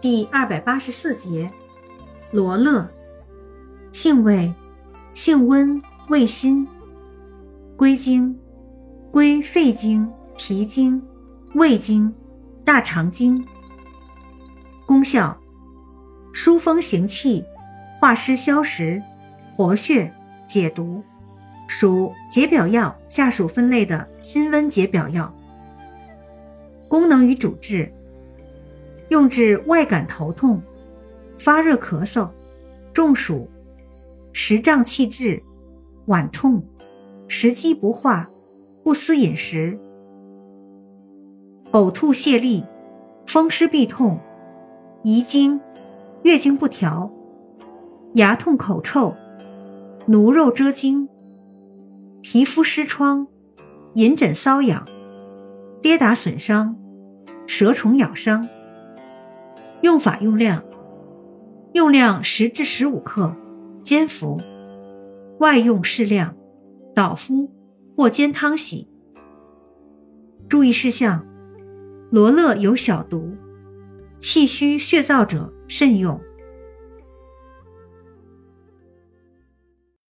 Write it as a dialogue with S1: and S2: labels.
S1: 第二百八十四节，罗勒，性味，性温，味辛。归经，归肺经、脾经、胃经、大肠经。功效，疏风行气，化湿消食，活血。解毒，属解表药下属分类的辛温解表药。功能与主治。用治外感头痛、发热咳嗽、中暑、食胀气滞、脘痛、食积不化、不思饮食、呕吐泻痢、风湿痹痛、遗精、月经不调、牙痛口臭、奴肉遮经、皮肤湿疮、隐疹瘙痒、跌打损伤、蛇虫咬伤。用法用量：用量十至十五克，煎服；外用适量，捣敷或煎汤洗。注意事项：罗勒有小毒，气虚血燥者慎用。